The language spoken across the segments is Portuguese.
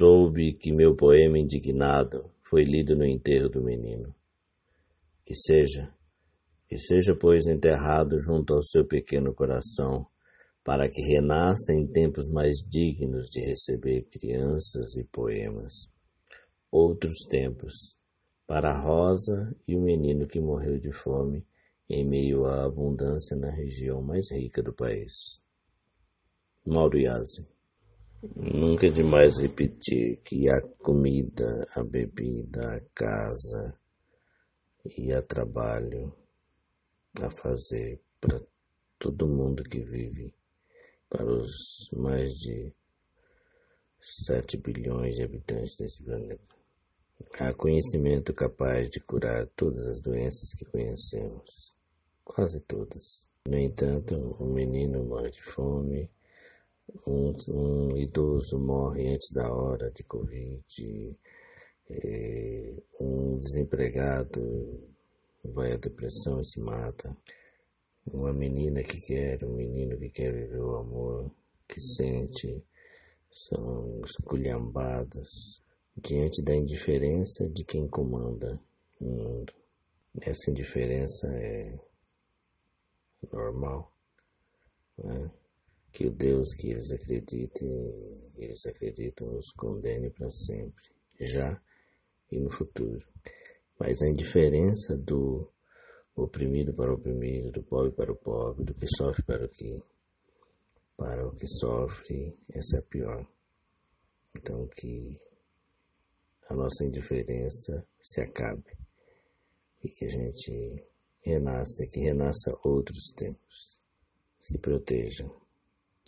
soube que meu poema indignado foi lido no enterro do menino. Que seja, que seja, pois, enterrado junto ao seu pequeno coração, para que renasça em tempos mais dignos de receber crianças e poemas. Outros tempos, para a rosa e o menino que morreu de fome em meio à abundância na região mais rica do país. Mauro Yazzi. Nunca é demais repetir que a comida, a bebida, a casa e a trabalho a fazer para todo mundo que vive, para os mais de 7 bilhões de habitantes desse planeta. Há conhecimento capaz de curar todas as doenças que conhecemos, quase todas. No entanto, um menino morre de fome, um, um idoso morre antes da hora de Covid, é, um desempregado vai à depressão e se mata. Uma menina que quer, um menino que quer viver o amor, que sente, são esculhambadas diante da indiferença de quem comanda o mundo. Essa indiferença é normal. Né? Que o Deus que eles acreditem, eles acreditam, os condene para sempre, já e no futuro. Mas a indiferença do oprimido para o oprimido, do pobre para o pobre, do que sofre para o que para o que sofre, essa é a pior. Então que a nossa indiferença se acabe e que a gente renasça, que renasça outros tempos. Se proteja.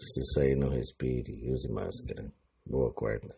Se sair, não respire use máscara. Boa quarta.